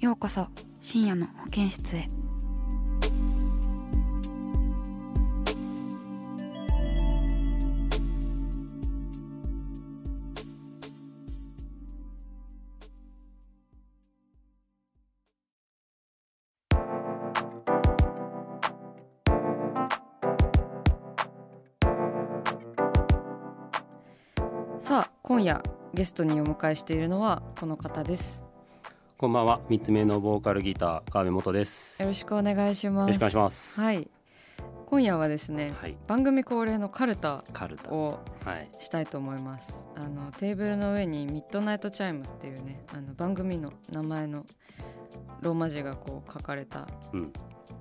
ようこそ深夜の保健室へ。さあ今夜ゲストにお迎えしているのはこの方です。こんばんは、ミツメのボーカルギター川辺素です。よよろしくお願いしますろしくお願いします。はい今夜はですね、はい、番組恒例のカルタ。をはい、したいと思いますあのテーブルの上にミッドナイトチャイムっていうねあの番組の名前のローマ字がこう書かれたうん、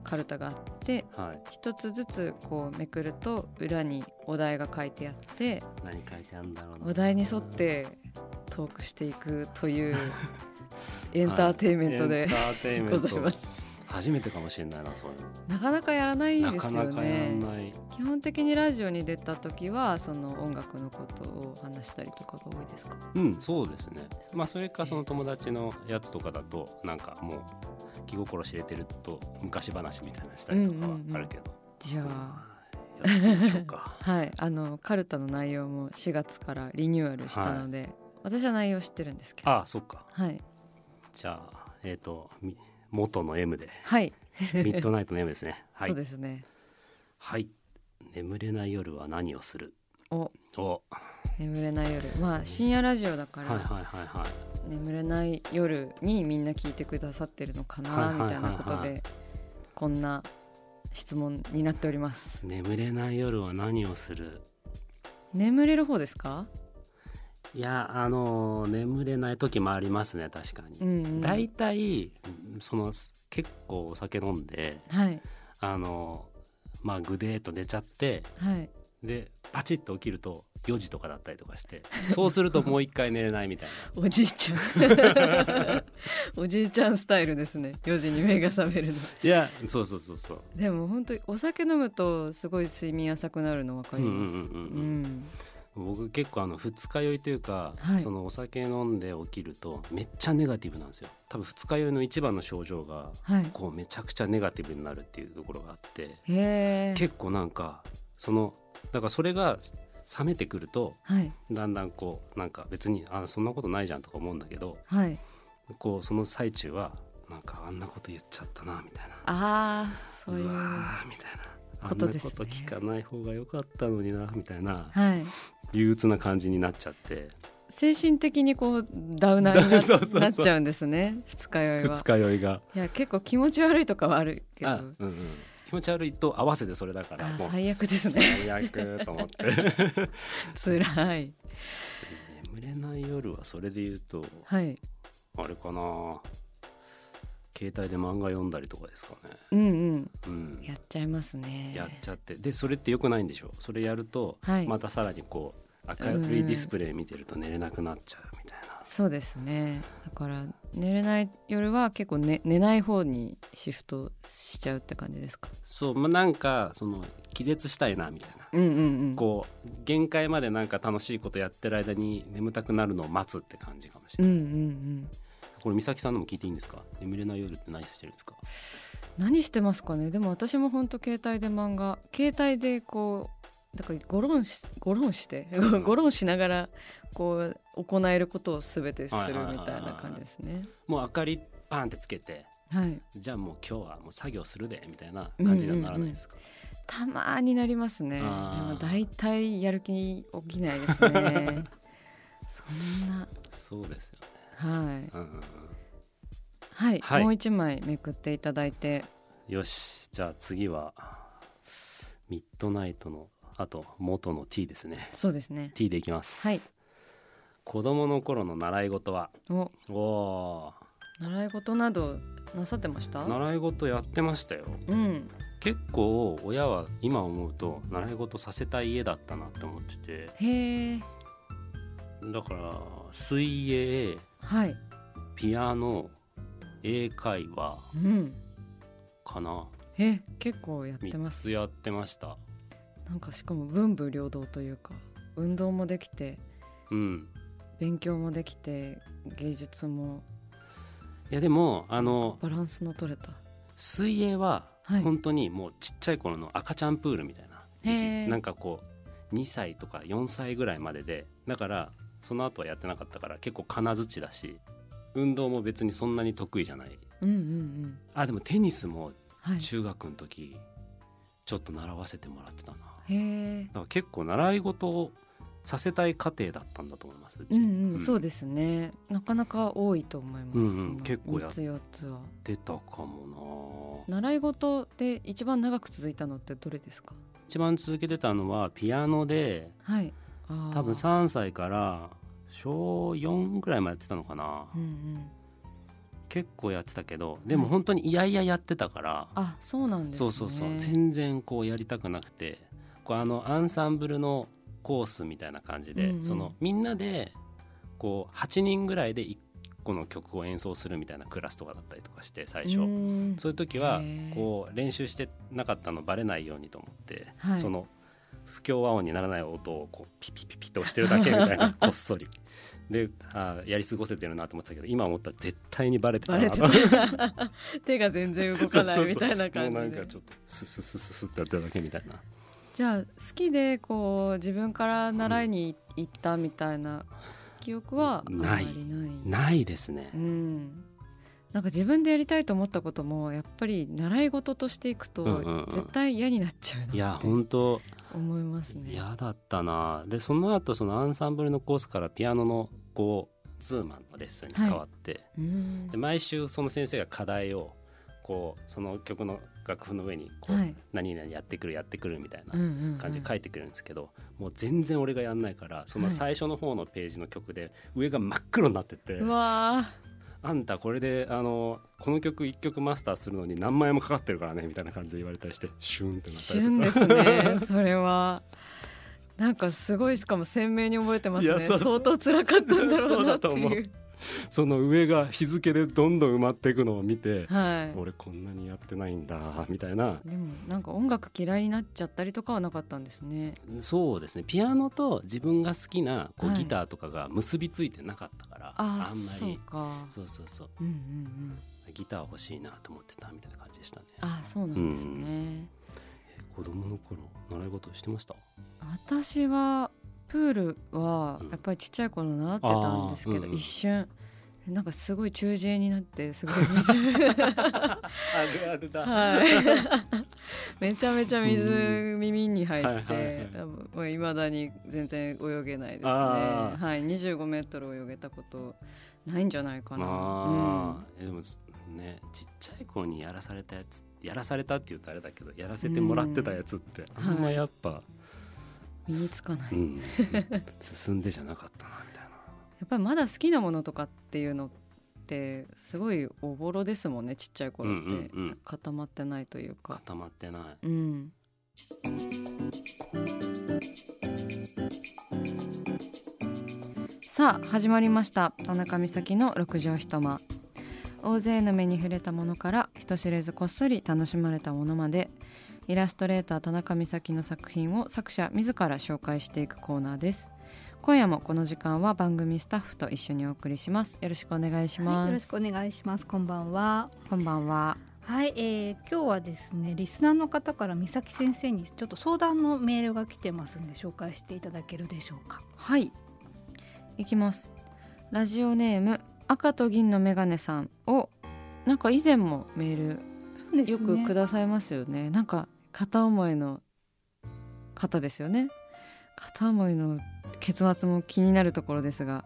カルタがあってはい、一つずつこうめくると裏にお題が書いてあって何書いてあるんだろうな。お題に沿ってトークしていくという エンターテインメントで、エンターテインメごントざいます初めてかもしれないな、そういうの。なかなかやらないなですよね。基本的にラジオに出た時はその音楽のことを話したりとかが多いですか？うん、そうですね。まあ、それか、その友達のやつとかだと、なんかもう。気心知れてると、昔話みたいなのしたりとかはあるけど。じゃあまあやってみましょうか。はいあのカルタの内容も4月からリニューアルしたので、私は内容知ってるんですけどああ、そっか。はいじゃあ、えっ、と、み元の M で、はい、ミッドナイトの M ですね。はいそう。ですねはい。眠れない夜は何をする？おお。眠れない夜まあ深夜ラジオだから、はいはいはいはい。眠れない夜にみんな聞いてくださってるのかなみたいなことでこんな質問になっております眠れない夜は何をする？眠れる方ですか？いやあの眠れない時もありますね確かに、うん、うん、だいたいその結構お酒飲んではい。あのまあぐでーっと寝ちゃってはい。でパチッと起きると4時とかだったりとかしてそうするともう一回寝れないみたいな。おじいちゃん。おじいちゃんスタイルですね。4時に目が覚めるの。いやそうそうそうそう。でも本当にお酒飲むとすごい睡眠浅くなるの分かります僕結構あの二日酔いというか、はい。そのお酒飲んで起きるとめっちゃネガティブなんですよ。多分二日酔いの一番の症状がはい。こうめちゃくちゃネガティブになるっていうところがあって結構なんかそのだからそれが冷めてくるとはい。だんだんこうなんか別にあそんなことないじゃんとか思うんだけどはい。こうその最中はなんかあんなこと言っちゃったなみたいな。ああそういうわーみたいな。ことですね。こと聞かない方が良かったのになみたいな。はい憂鬱な感じになっちゃって。精神的にこうダウナーにな そうそうそう。なっちゃうんですね。二日酔いは。二日酔いが。いや結構気持ち悪いとかはあるけど。あ、うんうん、気持ち悪いと合わせてそれだから最悪ですね。最悪と思って。辛い。眠れない夜はそれで言うとはい。あれかな携帯で漫画読んだりとかですかね。うんうん。うん。やっちゃいますね。やっちゃって。でそれってよくないんでしょ？それやると、はい。またさらにこう明るいディスプレイ見てると寝れなくなっちゃうみたいな、そうですね。だから寝れない夜は結構寝寝ない方にシフトしちゃうって感じですか？そうまあなんかその気絶したいなみたいな、うんうんうん。こう限界までなんか楽しいことやってる間に眠たくなるのを待つって感じかもしれない、うんうんうんこれ美咲さんのも聞いていいんですか？眠れない夜って何してるんですか？何してますかね？でも私も本当携帯で漫画携帯でこうだからゴロンしゴロンしてん。ゴロンしながらこう行えることを全てするみたいな感じですね。もう明かりパンってつけてはい。じゃあもう今日はもう作業するでみたいな感じにはならないですか、たまになりますね。でも大体やる気起きないですね。そんな。そうですよね、はい。うんはい、はい。もう一枚めくっていただいて。よし。じゃあ次はミッドナイトのあと元の T ですね。そうですね。T でいきます、はい。子供の頃の習い事は？お。お習い事などなさってました？ー習い事やってましたよ。うん。結構親は今思うと習い事させたい家だったなって思ってて。へえだから水泳はい。ピアノ英会話うん。かな。え結構やってま3すつやってました。なんかしかも文武両道というか運動もできてうん。勉強もできて芸術もいやでもあのバランスの取れた。水泳ははい。本当にもうちっちゃい頃の赤ちゃんプールみたいな時へー。期なんかこう2歳とか4歳ぐらいまでで。だからその後はやってなかったから結構金槌だし運動も別にそんなに得意じゃない。うんうんうん。あでもテニスもはい。中学の時ちょっと習わせてもらってたな。だへえから結構習い事をさせたい家庭だったんだと思いますうち。うんうん、そうですね。なかなか多いと思います、うんうん。結構や3つ4つは。出たかもな。習い事で一番長く続いたのってどれですか？一番続けてたのはピアノではい多分3歳から小4ぐらいまでやってたのかな、うんうん。結構やってたけどでもはい本当にいやいややってたから、あそうなんですね。そうそうそう。全然こうやりたくなくてこうあのアンサンブルのコースみたいな感じで、うんうん。そのみんなでこう8人ぐらいで1個の曲を演奏するみたいなクラスとかだったりとかして最初、うん。そういう時はこう練習してなかったのバレないようにと思って、はい。その不協和音にならない音をこうピピピピと押してるだけみたいな こっそり。であーやり過ごせてるなと思ってたけど今思ったら絶対にバレてたなバレてた手が全然動かないみたいな感じもうなんでかちょっとスススススってやってるだけみたいな。じゃあ好きでこう自分から習いに行ったみたいな記憶はあんまりない。ないですね。うん、なんか自分でやりたいと思ったこともやっぱり習い事としていくとうんうんうん。絶対嫌になっちゃうなって。いや本当思いますね。嫌だったな。でその後そのアンサンブルのコースからピアノのこうツーマンのレッスンに変わって、うん。で毎週その先生が課題をこうその曲の楽譜の上にこう、はい。何々やってくるやってくるみたいな感じで書いてくるんですけど、もう全然俺がやんないからその最初の方のページの曲で上が真っ黒になってて、うわあんたこれであのこの曲1曲マスターするのに何万円もかかってるからねみたいな感じで言われたりしてシュンってなったり旬ですねそれは。なんかすごいしかも鮮明に覚えてますね。相当辛かったんだろうなっていう。う その上が日付でどんどん埋まっていくのを見て、はい。俺こんなにやってないんだみたいな。でもなんか音楽嫌いになっちゃったりとかはなかったんですね。そうですね。ピアノと自分が好きなこうはいギターとかが結びついてなかったから、あああんまり。そうか。そうそうそう。うんうんうん。ギター欲しいなと思ってたみたいな感じでしたね。あそうなんですね、え子供の頃習い事してました？私はプールはうん。やっぱりちっちゃい頃習ってたんですけど、一瞬。なんかすごい中耳炎になってすごい水。あるあるだ。はい。めちゃめちゃ水うん耳に入はいはいっていまだに全然泳げないですね。はい。25メートル泳げたことないんじゃないかな、あー。えでもねちっちゃい子にやらされたやつやらされたって言うとあれだけどやらせてもらってたやつってあんまやっぱ、身につかない、やうん、進んでじゃなかったなみたいな。っぱりまだ好きなものとかっていうのってすごいおぼろですもんねちっちゃい頃って、うんうんうん。固まってないというか。固まってない。うん。さあ始まりました。田中美咲の六畳一間。大勢の目に触れたものから人知れずこっそり楽しまれたものまでイラストレーター田中美咲の作品を作者自ら紹介していくコーナーです今夜もこの時間は番組スタッフと一緒にお送りしますよろしくお願いします、はい、よろしくお願いします。こんばんは。こんばんははい、えー、今日はですね、リスナーの方から美咲先生にちょっと相談のメールが来てますんで紹介していただけるでしょうか。はい。いきます。ラジオネーム赤と銀のメガネさんをなんか以前もメールよくくださいますよねなんか片思いの方ですよね。片思いの結末も気になるところですが、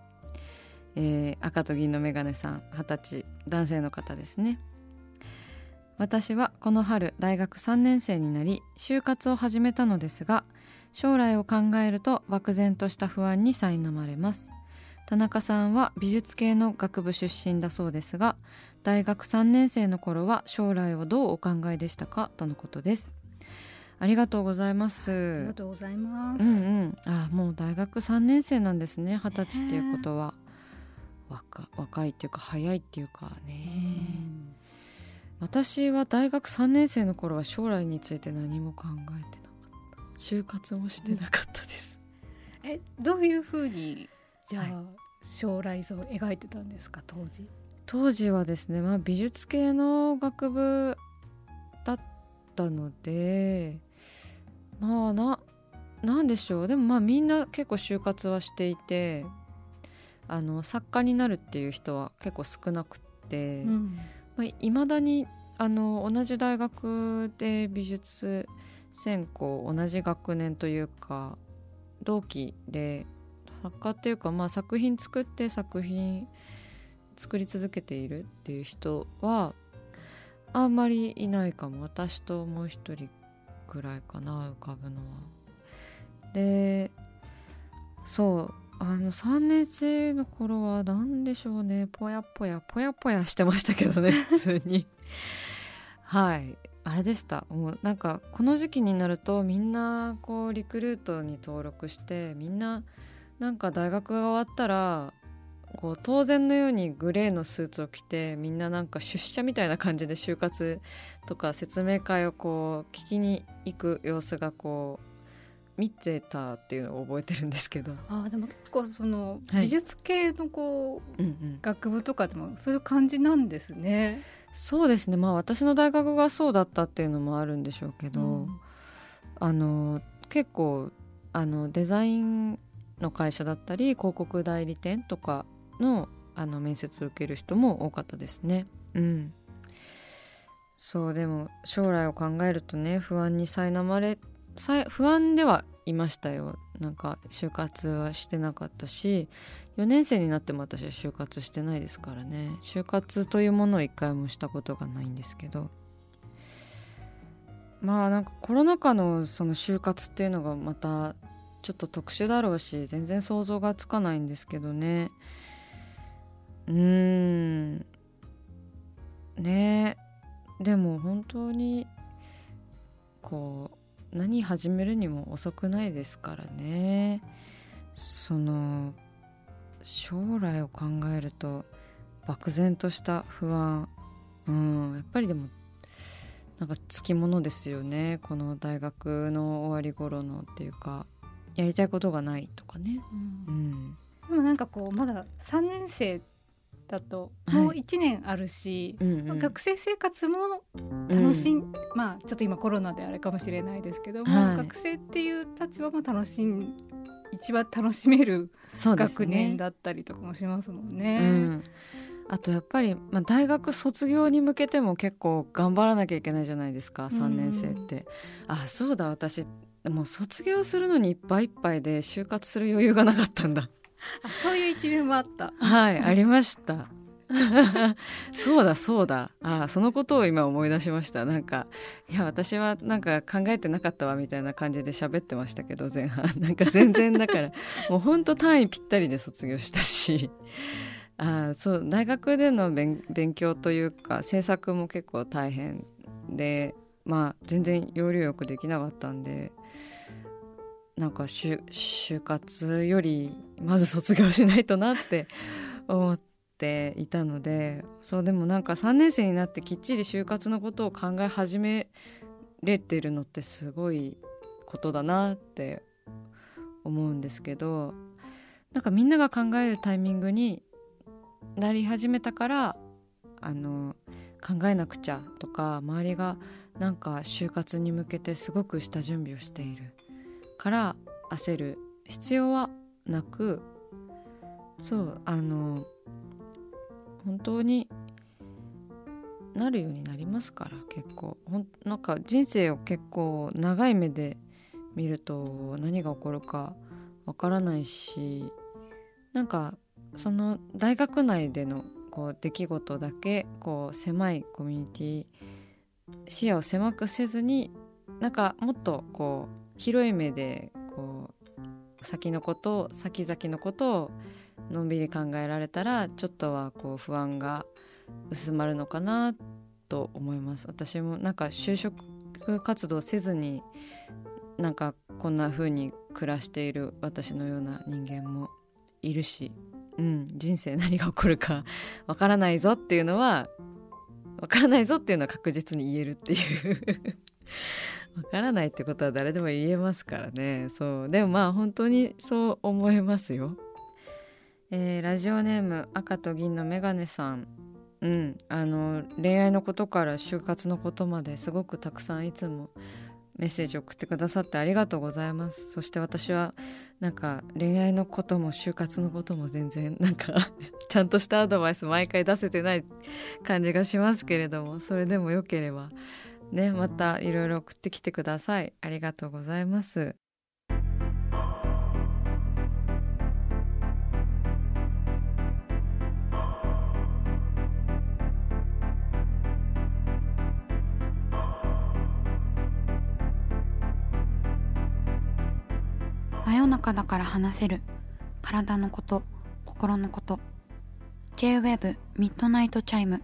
えー赤と銀のメガネさん二十歳男性の方ですね。私はこの春大学3年生になり就活を始めたのですが将来を考えると漠然とした不安に苛まれます。田中さんは美術系の学部出身だそうですが大学3年生の頃は将来をどうお考えでしたか？とのことです。ありがとうございまありすがとうございます、うんうん。あもう大学3年生なんですね二十歳っていうことは、若若いっていうか早いっていうかね、私は大学3年生の頃は将来について何も考えてなかった。就活もしてなかったです、えどういうふうにじゃあ、はい。将来像を描いてたんですか当時？当時はですね、まあ、美術系の学部だったのでまあななんでしょう。でもまあみんな結構就活はしていてあの作家になるっていう人は結構少なくって、うん。まあ、未だにあの同じ大学で美術専攻同じ学年というか同期で作家っていうか、まあ、作品作って作品作り続けているっていう人はあんまりいないかも。私ともう一人ぐらいかな浮かぶのは。でそうあの3年生の頃は何でしょうね。ぽやぽやぽやぽやしてましたけどね 普通に。はい。あれでした。もうなんかこの時期になるとみんなこうリクルートに登録してみんななんか大学が終わったらこう当然のようにグレーのスーツを着てみんななんか出社みたいな感じで就活とか説明会をこう聞きに行く様子がこう見てたっていうのを覚えてるんですけど、あーでも結構その、はい。美術系のこう学部とかでもそういう感じなんですね。そうですね。まあ私の大学がそうだったっていうのもあるんでしょうけど、うん。あの結構あのデザインの会社だったり広告代理店とかのあの面接を受ける人も多かったですね。うん、そうでも将来を考えるとね不安に苛まれ不安ではいましたよ。なんか就活はしてなかったし4年生になっても私は就活してないですからね。就活というものを一回もしたことがないんですけど。まあなんかコロナ禍のその就活っていうのがまたちょっと特殊だろうし全然想像がつかないんですけどね。うーん。ね。でも本当にこう何始めるにも遅くないですからね。その将来を考えると漠然とした不安。うん。やっぱりでもなんかつきものですよね。この大学の終わり頃のっていうかやりたいことがないとかね。うん。でもなんかこうまだ3年生だともう1年あるし、うんうん。まあ学生生活も楽しん、まあちょっと今コロナであれかもしれないですけども、はい。学生っていう立場も楽しん一番楽しめる学年だったりとかもしますもんね。うん、あとやっぱり、まあ、大学卒業に向けても結構頑張らなきゃいけないじゃないですか3年生って、あそうだ私もう卒業するのにいっぱいいっぱいで就活する余裕がなかったんだ。あそういう一面もあった。はいありました。そうだそうだ。あそのことを今思い出しました。なんかいや私はなんか考えてなかったわみたいな感じで喋ってましたけど前半。なんか全然だから もうほんと単位ぴったりで卒業したし。あそう大学での勉勉強というか制作も結構大変でまあ全然要領よくできなかったんでなんか就就活よりまず卒業しないとなって 思っていたのでそうでもなんか3年生になってきっちり就活のことを考え始めれてるのってすごいことだなって思うんですけどなんかみんなが考えるタイミングになり始めたからあの考えなくちゃとか周りがなんか就活に向けてすごく下準備をしているから焦る。必要はなく。そうあの本当になるようになりますから結構。ほんなんか人生を結構長い目で見ると何が起こるかわからないしなんかその大学内でのこう出来事だけこう狭いコミュニティ視野を狭くせずになんかもっとこう広い目でこう先のこと先々のことをのんびり考えられたらちょっとはこう不安が薄まるのかなと思います。私もなんか就職活動せずになんかこんな風に暮らしている私のような人間もいるし、うん、人生何が起こるかわからないぞっていうのはわからないぞっていうのは確実に言えるっていう。わからないってことは誰でも言えますからね。そう。でもまあ本当にそう思いますよ。えー、ラジオネーム赤と銀のメガネさん。うん。あの恋愛のことから就活のことまですごくたくさんいつもメッセージ送ってくださってありがとうございます。そして私はなんか恋愛のことも就活のことも全然なんか ちゃんとしたアドバイス毎回出せてない感じがしますけれどもそれでもよければねまたいろいろ送ってきてください。ありがとうございます。真夜中だから話せる。体のこと心のこと。 J-WAVE ミッドナイトチャイム。